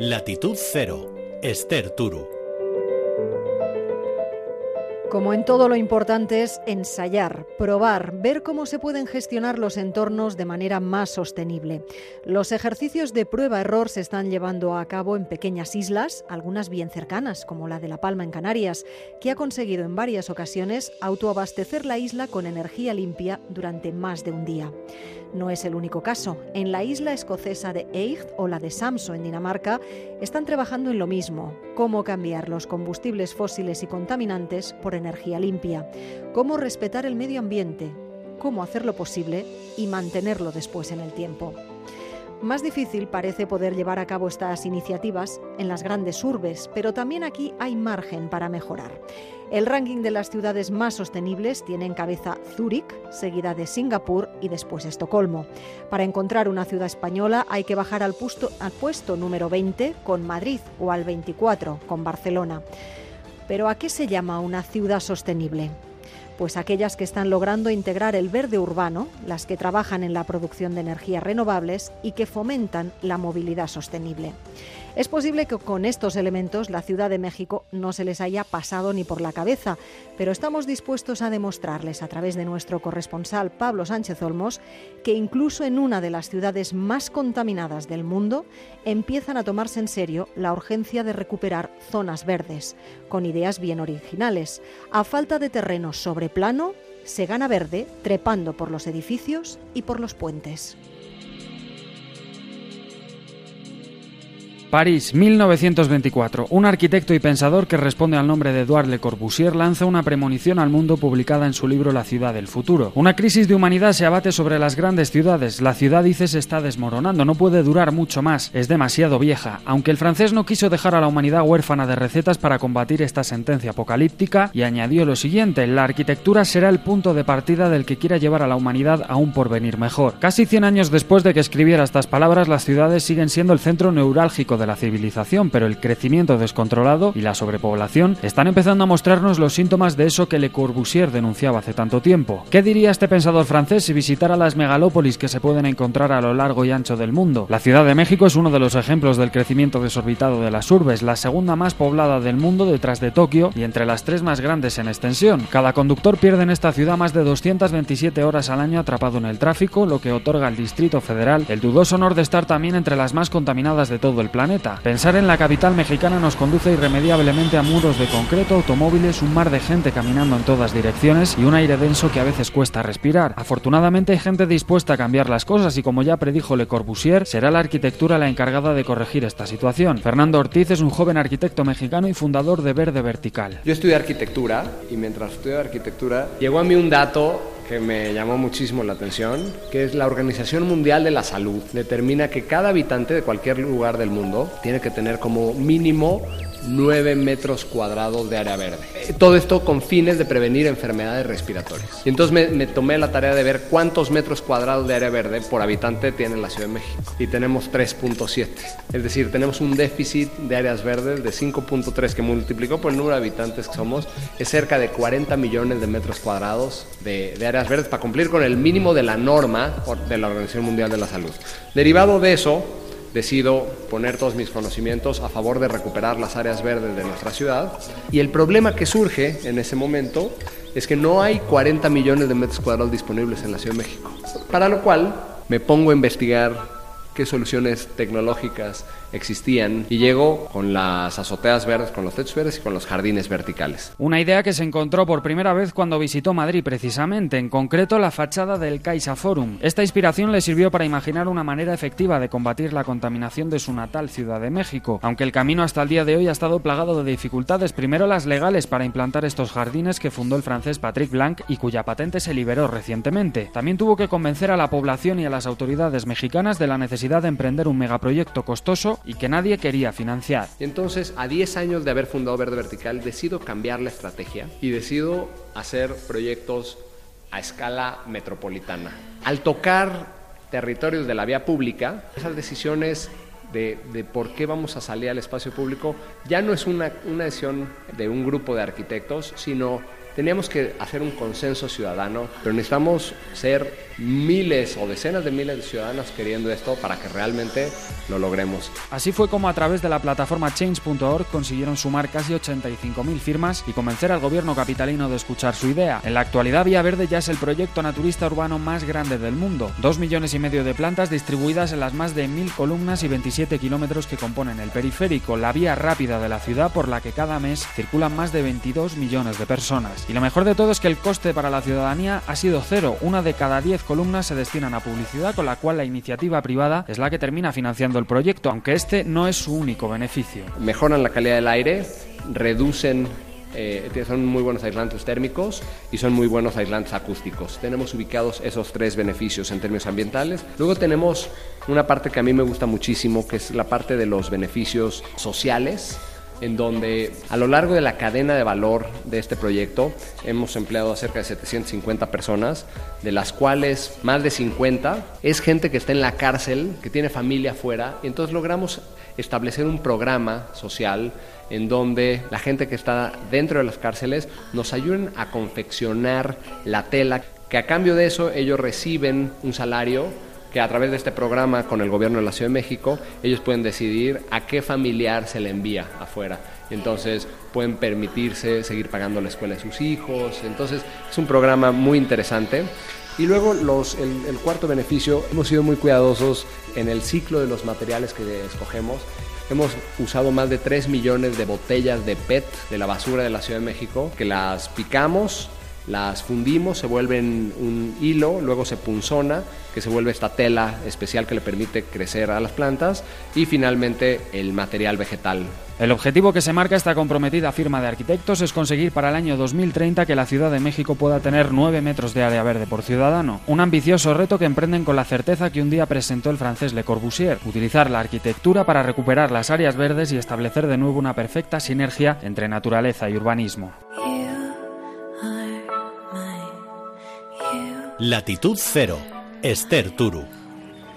Latitud Cero, Esther Turu. Como en todo lo importante es ensayar, probar, ver cómo se pueden gestionar los entornos de manera más sostenible. Los ejercicios de prueba-error se están llevando a cabo en pequeñas islas, algunas bien cercanas, como la de La Palma en Canarias, que ha conseguido en varias ocasiones autoabastecer la isla con energía limpia durante más de un día. No es el único caso. En la isla escocesa de Eig o la de Samso en Dinamarca están trabajando en lo mismo, cómo cambiar los combustibles fósiles y contaminantes por energía limpia, cómo respetar el medio ambiente, cómo hacerlo posible y mantenerlo después en el tiempo. Más difícil parece poder llevar a cabo estas iniciativas en las grandes urbes, pero también aquí hay margen para mejorar. El ranking de las ciudades más sostenibles tiene en cabeza Zúrich, seguida de Singapur y después Estocolmo. Para encontrar una ciudad española hay que bajar al puesto, número 20 con Madrid o al 24 con Barcelona. Pero ¿a qué se llama una ciudad sostenible? Pues aquellas que están logrando integrar el verde urbano, las que trabajan en la producción de energías renovables y que fomentan la movilidad sostenible. Es posible que con estos elementos la Ciudad de México no se les haya pasado ni por la cabeza, pero estamos dispuestos a demostrarles a través de nuestro corresponsal Pablo Sánchez Olmos que incluso en una de las ciudades más contaminadas del mundo empiezan a tomarse en serio la urgencia de recuperar zonas verdes, con ideas bien originales. A falta de terreno sobre plano, se gana verde trepando por los edificios y por los puentes. París, 1924. Un arquitecto y pensador que responde al nombre de Edouard Le Corbusier lanza una premonición al mundo publicada en su libro La ciudad del futuro. Una crisis de humanidad se abate sobre las grandes ciudades. La ciudad, dice, se está desmoronando, no puede durar mucho más, es demasiado vieja. Aunque el francés no quiso dejar a la humanidad huérfana de recetas para combatir esta sentencia apocalíptica y añadió lo siguiente, la arquitectura será el punto de partida del que quiera llevar a la humanidad a un porvenir mejor. Casi 100 años después de que escribiera estas palabras, las ciudades siguen siendo el centro neurálgico de la civilización, pero el crecimiento descontrolado y la sobrepoblación están empezando a mostrarnos los síntomas de eso que Le Corbusier denunciaba hace tanto tiempo. ¿Qué diría este pensador francés si visitara las megalópolis que se pueden encontrar a lo largo y ancho del mundo? La Ciudad de México es uno de los ejemplos del crecimiento desorbitado de las urbes, la segunda más poblada del mundo detrás de Tokio y entre las tres más grandes en extensión. Cada conductor pierde en esta ciudad más de 227 horas al año atrapado en el tráfico, lo que otorga al Distrito Federal el dudoso honor de estar también entre las más contaminadas de todo el planeta Pensar en la capital mexicana nos conduce irremediablemente a muros de concreto, automóviles, un mar de gente caminando en todas direcciones y un aire denso que a veces cuesta respirar. Afortunadamente hay gente dispuesta a cambiar las cosas y como ya predijo Le Corbusier, será la arquitectura la encargada de corregir esta situación. Fernando Ortiz es un joven arquitecto mexicano y fundador de Verde Vertical. Yo estudié arquitectura y mientras estudié arquitectura llegó a mí un dato que me llamó muchísimo la atención, que es la Organización Mundial de la Salud. Determina que cada habitante de cualquier lugar del mundo tiene que tener como mínimo 9 metros cuadrados de área verde. Todo esto con fines de prevenir enfermedades respiratorias. Y entonces me, tomé la tarea de ver cuántos metros cuadrados de área verde por habitante tiene la Ciudad de México. Y tenemos 3.7. Es decir, tenemos un déficit de áreas verdes de 5.3 que multiplicó por el número de habitantes que somos. Es cerca de 40 millones de metros cuadrados de áreas verdes para cumplir con el mínimo de la norma de la Organización Mundial de la Salud. Derivado de eso, decido poner todos mis conocimientos a favor de recuperar las áreas verdes de nuestra ciudad. Y el problema que surge en ese momento es que no hay 40 millones de metros cuadrados disponibles en la Ciudad de México. Para lo cual me pongo a investigar qué soluciones tecnológicas existían y llegó con las azoteas verdes, con los techos verdes y con los jardines verticales. Una idea que se encontró por primera vez cuando visitó Madrid precisamente, en concreto la fachada del Caixa Forum. Esta inspiración le sirvió para imaginar una manera efectiva de combatir la contaminación de su natal Ciudad de México, aunque el camino hasta el día de hoy ha estado plagado de dificultades, primero las legales para implantar estos jardines que fundó el francés Patrick Blanc y cuya patente se liberó recientemente. También tuvo que convencer a la población y a las autoridades mexicanas de la necesidad de emprender un megaproyecto costoso y que nadie quería financiar. entonces, a 10 años de haber fundado Verde Vertical, decido cambiar la estrategia y decido hacer proyectos a escala metropolitana. Al tocar territorios de la vía pública, esas decisiones de, de, por qué vamos a salir al espacio público ya no es una, una decisión de un grupo de arquitectos, sino teníamos que hacer un consenso ciudadano, pero necesitamos ser miles o decenas de miles de ciudadanos queriendo esto para que realmente lo logremos. Así fue como a través de la plataforma change.org consiguieron sumar casi 85.000 firmas y convencer al gobierno capitalino de escuchar su idea. En la actualidad Vía Verde ya es el proyecto naturista urbano más grande del mundo. Dos millones y medio de plantas distribuidas en las más de mil columnas y 27 kilómetros que componen el periférico, la vía rápida de la ciudad por la que cada mes circulan más de 22 millones de personas. Y lo mejor de todo es que el coste para la ciudadanía ha sido cero. Una de cada 10 columnas se destinan a publicidad, con la cual la iniciativa privada es la que termina financiando el proyecto, aunque este no es su único beneficio. Mejoran la calidad del aire, reducen eh, son muy buenos aislantes térmicos y son muy buenos aislantes acústicos. Tenemos ubicados esos tres beneficios en términos ambientales. Luego tenemos una parte que a mí me gusta muchísimo, que es la parte de los beneficios sociales en donde a lo largo de la cadena de valor de este proyecto hemos empleado a cerca de 750 personas, de las cuales más de 50 es gente que está en la cárcel, que tiene familia afuera, y entonces logramos establecer un programa social en donde la gente que está dentro de las cárceles nos ayuden a confeccionar la tela, que a cambio de eso ellos reciben un salario que a través de este programa con el gobierno de la Ciudad de México, ellos pueden decidir a qué familiar se le envía afuera. Entonces pueden permitirse seguir pagando la escuela de sus hijos. Entonces es un programa muy interesante. Y luego los, el, el cuarto beneficio, hemos sido muy cuidadosos en el ciclo de los materiales que escogemos. Hemos usado más de 3 millones de botellas de PET de la basura de la Ciudad de México, que las picamos, las fundimos, se vuelven un hilo, luego se punzona, que se vuelve esta tela especial que le permite crecer a las plantas y finalmente el material vegetal. El objetivo que se marca esta comprometida firma de arquitectos es conseguir para el año 2030 que la Ciudad de México pueda tener 9 metros de área verde por ciudadano, un ambicioso reto que emprenden con la certeza que un día presentó el francés Le Corbusier, utilizar la arquitectura para recuperar las áreas verdes y establecer de nuevo una perfecta sinergia entre naturaleza y urbanismo. Latitud Cero, Esther Turu.